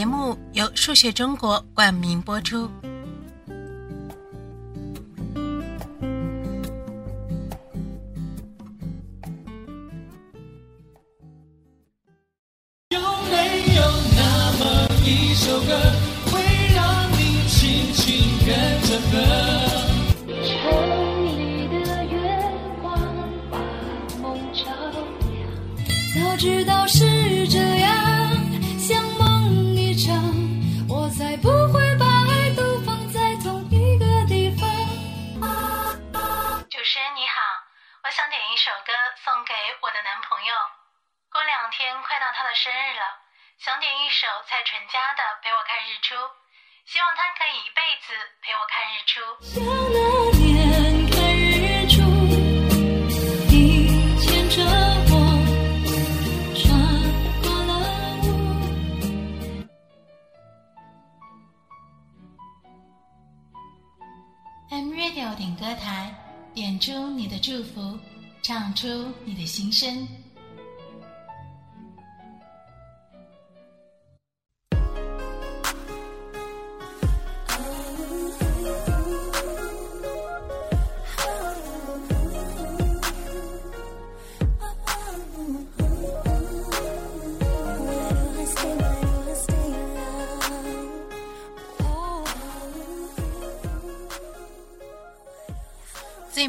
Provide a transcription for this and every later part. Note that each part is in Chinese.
节目由数学中国冠名播出。快到他的生日了，想点一首蔡淳佳的《陪我看日出》，希望他可以一辈子陪我看日出。像那年看日出，你牵着我穿过了雾。M Radio 点歌台，点出你的祝福，唱出你的心声。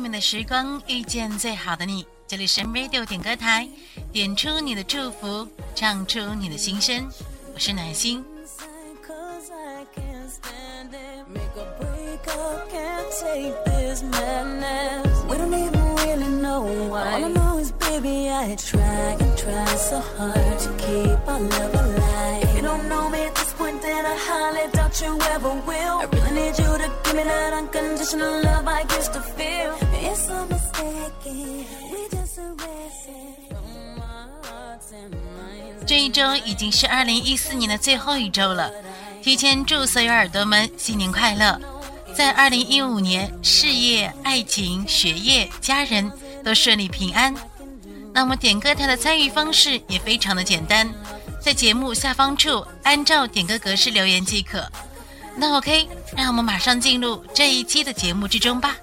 美的时光遇见最好的你，这里是 M Radio 点歌台，点出你的祝福，唱出你的心声。我是暖心。这一周已经是二零一四年的最后一周了，提前祝所有耳朵们新年快乐！在二零一五年，事业、爱情、学业、家人都顺利平安。那么点歌台的参与方式也非常的简单，在节目下方处按照点歌格式留言即可。那 OK，让我们马上进入这一期的节目之中吧。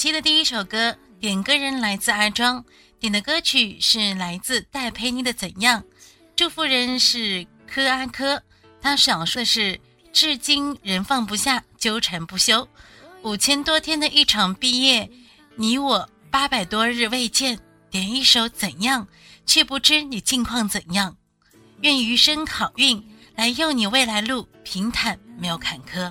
期的第一首歌点歌人来自阿庄，点的歌曲是来自戴佩妮的《怎样》，祝福人是柯阿柯，他想说的是至今仍放不下，纠缠不休，五千多天的一场毕业，你我八百多日未见，点一首《怎样》，却不知你近况怎样，愿余生好运来佑你未来路平坦，没有坎坷。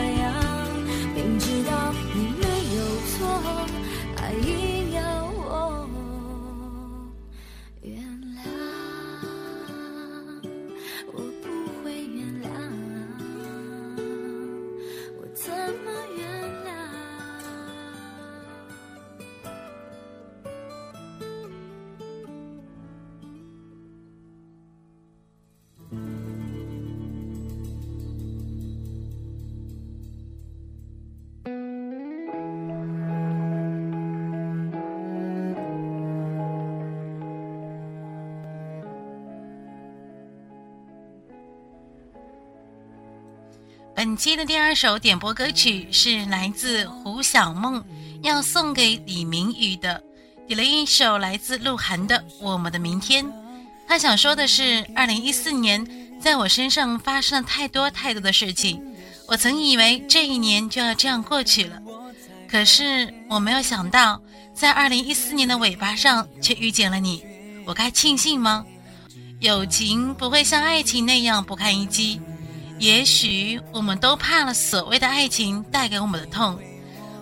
本期的第二首点播歌曲是来自胡小梦，要送给李明宇的，点了一首来自鹿晗的《我们的明天》。他想说的是，二零一四年在我身上发生了太多太多的事情，我曾以为这一年就要这样过去了，可是我没有想到，在二零一四年的尾巴上却遇见了你，我该庆幸吗？友情不会像爱情那样不堪一击。也许我们都怕了所谓的爱情带给我们的痛。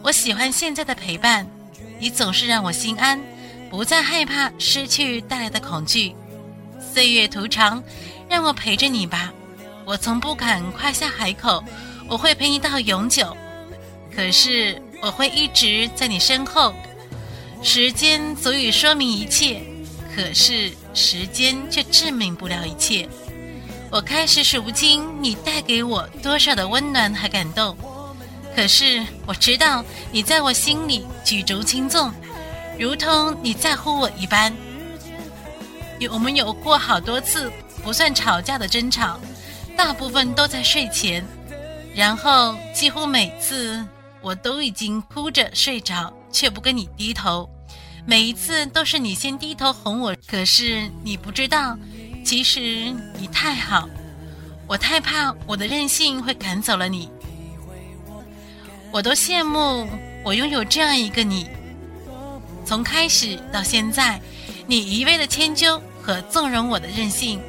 我喜欢现在的陪伴，你总是让我心安，不再害怕失去带来的恐惧。岁月途长，让我陪着你吧。我从不敢夸下海口，我会陪你到永久。可是我会一直在你身后。时间足以说明一切，可是时间却证明不了一切。我开始数不清你带给我多少的温暖和感动，可是我知道你在我心里举足轻重，如同你在乎我一般。有我们有过好多次不算吵架的争吵，大部分都在睡前，然后几乎每次我都已经哭着睡着，却不跟你低头。每一次都是你先低头哄我，可是你不知道。其实你太好，我太怕我的任性会赶走了你。我都羡慕我拥有这样一个你。从开始到现在，你一味的迁就和纵容我的任性，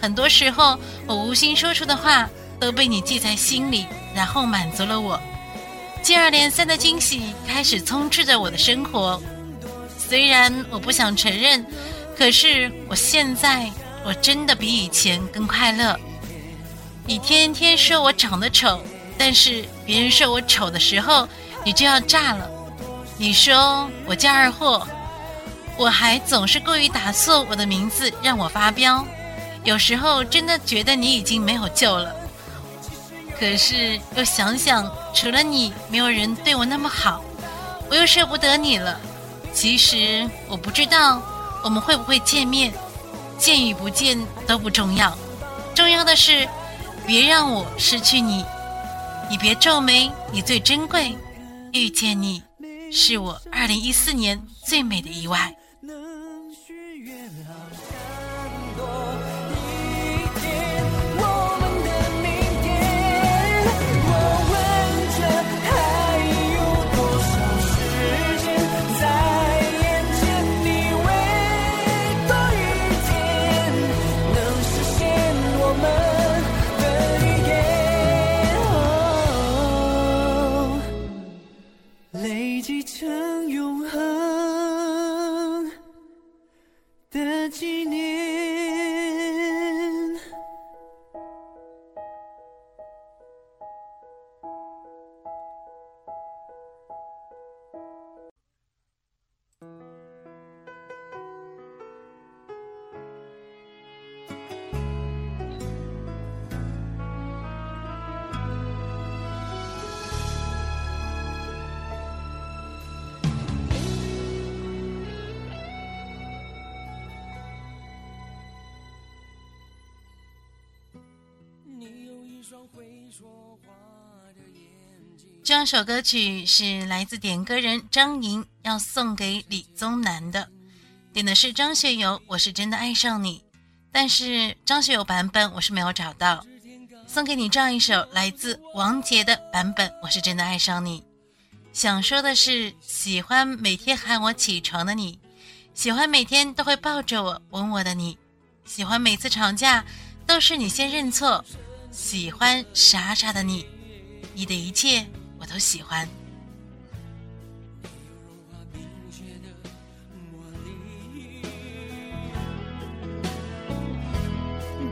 很多时候我无心说出的话都被你记在心里，然后满足了我。接二连三的惊喜开始充斥着我的生活。虽然我不想承认，可是我现在。我真的比以前更快乐。你天天说我长得丑，但是别人说我丑的时候，你就要炸了。你说我叫二货，我还总是故意打错我的名字让我发飙。有时候真的觉得你已经没有救了，可是又想想，除了你，没有人对我那么好，我又舍不得你了。其实我不知道我们会不会见面。见与不见都不重要，重要的是，别让我失去你。你别皱眉，你最珍贵。遇见你，是我二零一四年最美的意外。这首歌曲是来自点歌人张莹，要送给李宗南的，点的是张学友《我是真的爱上你》，但是张学友版本我是没有找到，送给你这样一首来自王杰的版本《我是真的爱上你》。想说的是，喜欢每天喊我起床的你，喜欢每天都会抱着我吻我的你，喜欢每次吵架都是你先认错，喜欢傻傻的你，你的一切。我都喜欢。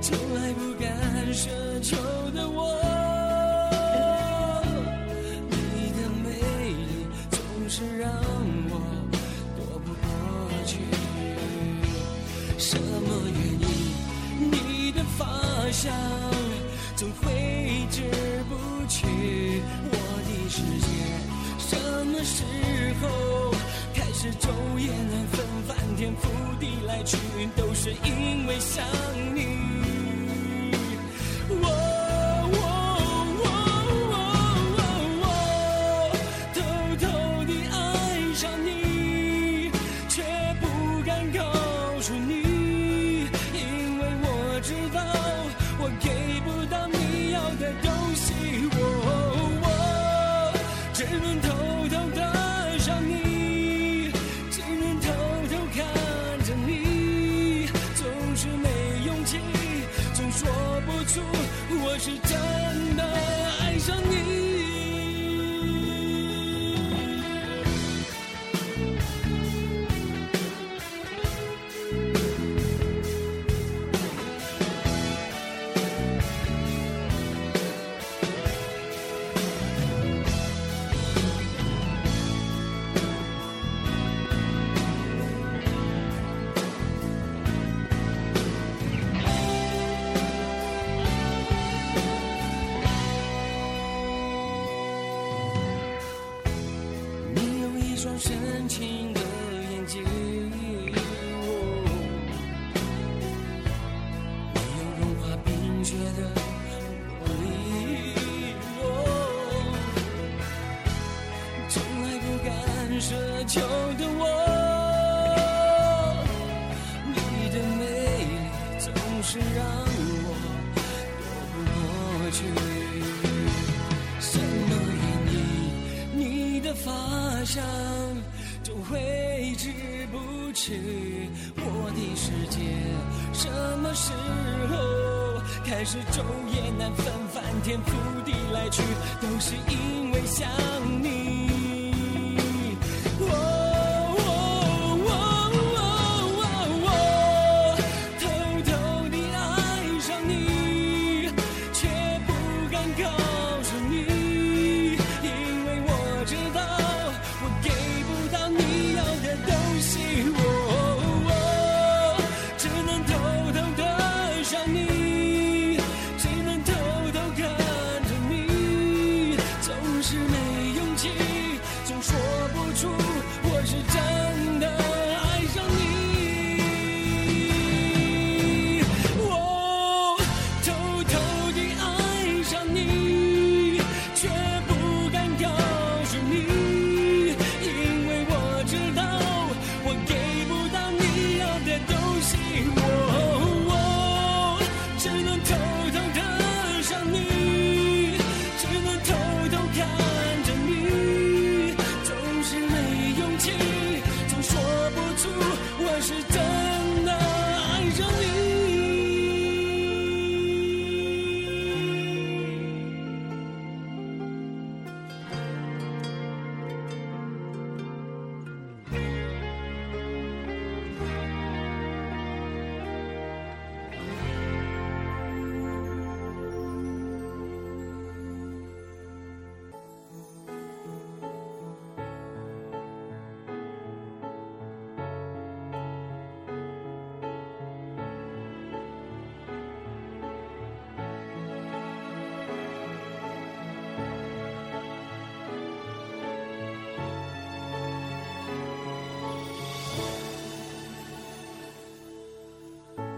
从来不敢奢求的我，你的美丽总是让我躲不过去。什么原因？你的发香世界什么时候开始昼夜难分，翻天覆地来去，都是因为想你。我我我我我偷偷地爱上你，却不敢告诉你，因为我知道我给我是真的爱上你。是昼夜难分，翻天覆地来去，都是因为想你。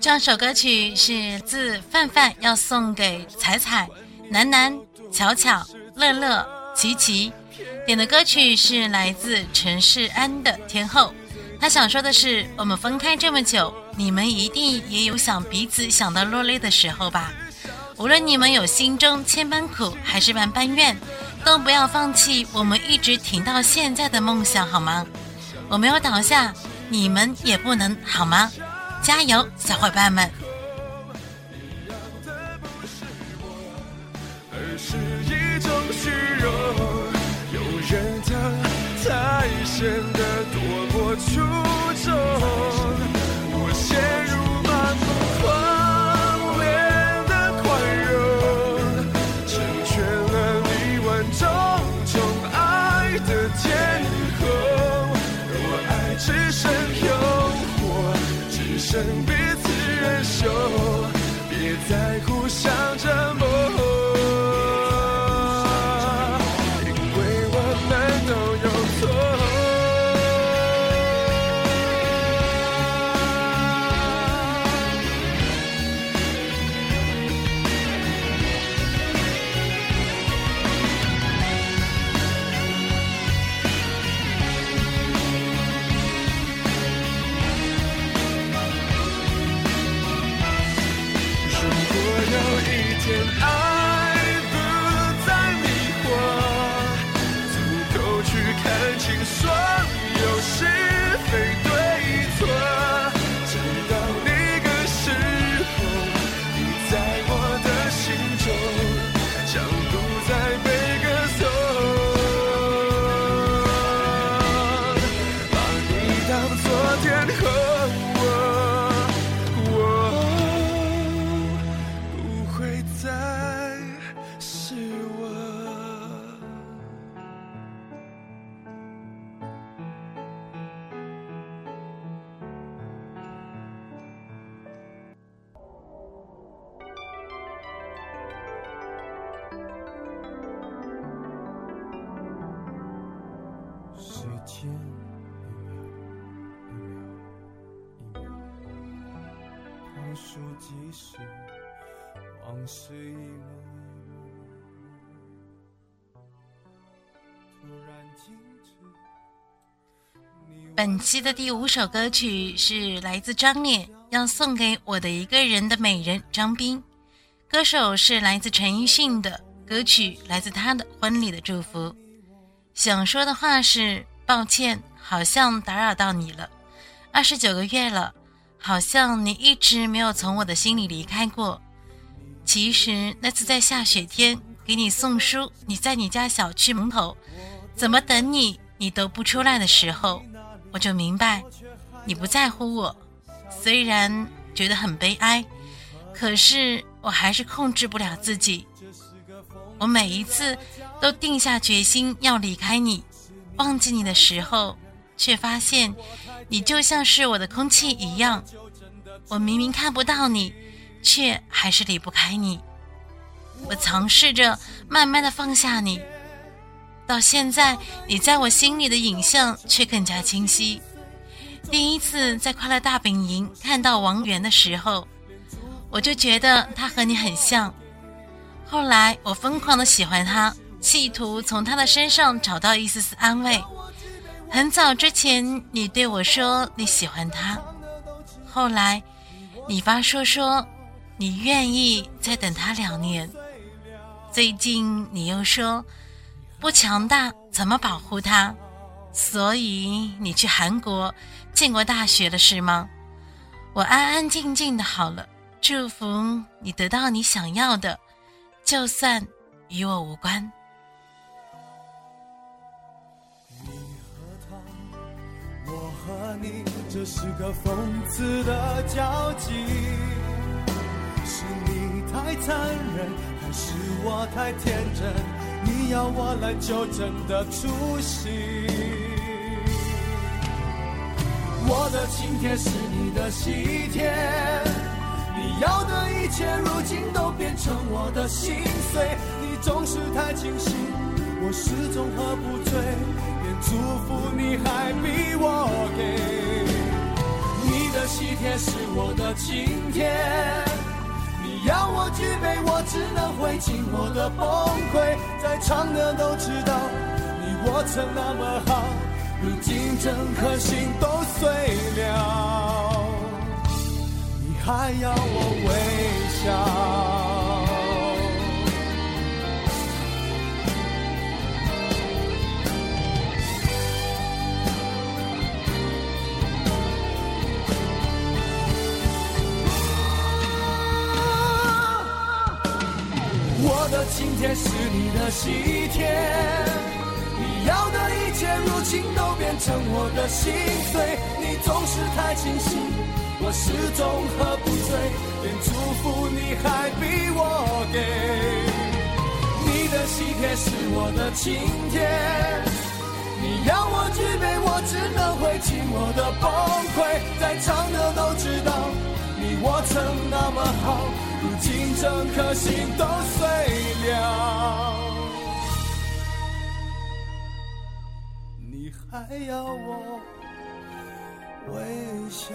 这首歌曲是自范范要送给彩彩、楠楠、巧巧、乐乐、琪琪，点的歌曲是来自陈世安的《天后》。他想说的是，我们分开这么久，你们一定也有想彼此想到落泪的时候吧？无论你们有心中千般苦，还是万般怨，都不要放弃我们一直挺到现在的梦想，好吗？我没有倒下，你们也不能，好吗？加油，小伙伴们！你养的不是我而是一种虚荣。有人疼才显得多倒数计时，往事，本期的第五首歌曲是来自张烈，要送给我的一个人的美人张斌。歌手是来自陈奕迅的歌曲，来自他的婚礼的祝福。想说的话是：抱歉，好像打扰到你了。二十九个月了，好像你一直没有从我的心里离开过。其实那次在下雪天给你送书，你在你家小区门口怎么等你你都不出来的时候，我就明白你不在乎我。虽然觉得很悲哀，可是我还是控制不了自己。我每一次都定下决心要离开你，忘记你的时候，却发现你就像是我的空气一样。我明明看不到你，却还是离不开你。我尝试着慢慢的放下你，到现在，你在我心里的影像却更加清晰。第一次在快乐大本营看到王源的时候，我就觉得他和你很像。后来我疯狂的喜欢他，企图从他的身上找到一丝丝安慰。很早之前，你对我说你喜欢他，后来你发说说你愿意再等他两年。最近你又说不强大怎么保护他，所以你去韩国。建国大学了是吗？我安安静静的好了，祝福你得到你想要的，就算与我无关。这是个讽刺的交集。是你太残忍，还是我太天真？你要我来纠正的出息。我的请帖是你的喜帖，你要的一切如今都变成我的心碎。你总是太清醒，我始终喝不醉，连祝福你还逼我给。你的喜帖是我的晴天，你要我举杯，我只能会尽我的崩溃。在场的都知道，你我曾那么好。如今整颗心都碎了，你还要我微笑？今天是你的喜帖。要的一切，如今都变成我的心碎。你总是太清醒，我始终喝不醉，连祝福你还逼我给。你的喜帖是我的请帖，你要我举杯，我只能会尽我的崩溃。在场的都知道，你我曾那么好，整颗心都碎了。你还要我微笑？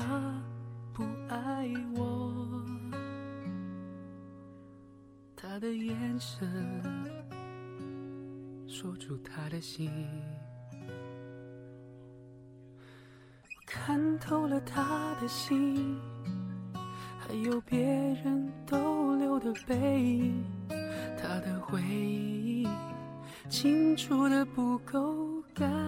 他不爱我，他的眼神说出他的心，看透了他的心，还有别人逗留的背影，他的回忆清楚的不够干。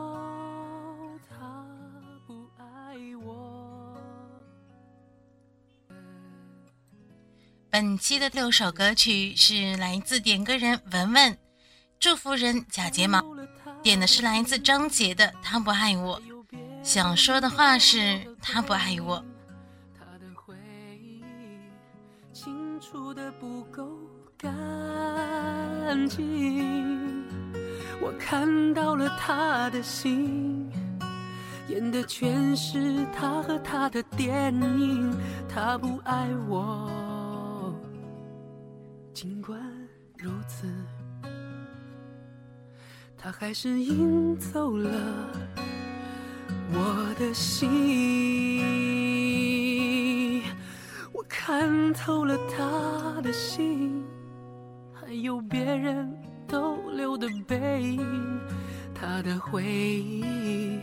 本期的六首歌曲是来自点歌人文文，祝福人假睫毛，点的是来自张杰的《他不爱我》，想说的话是他不爱我。他的回忆清楚的不够干净，我看到了他的心，演的全是他和他的电影。他不爱我，尽管如此，他还是赢走了。我的心，我看透了他的心，还有别人逗留的背影，他的回忆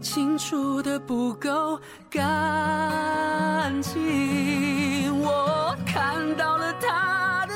清楚的不够干净。我看到了他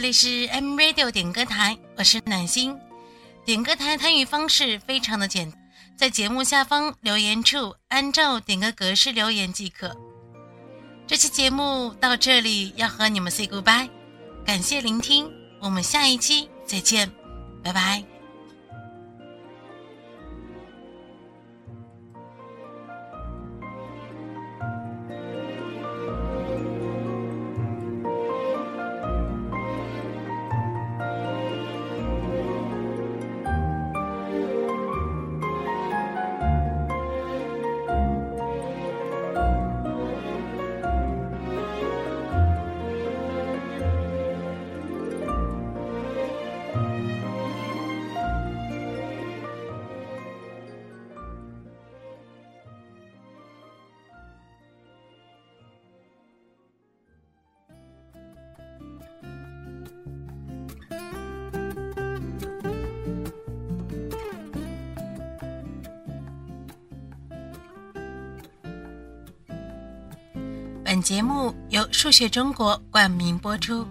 这里是 M Radio 点歌台，我是暖心。点歌台参与方式非常的简，在节目下方留言处按照点歌格式留言即可。这期节目到这里要和你们 say goodbye，感谢聆听，我们下一期再见，拜拜。节目由数学中国冠名播出。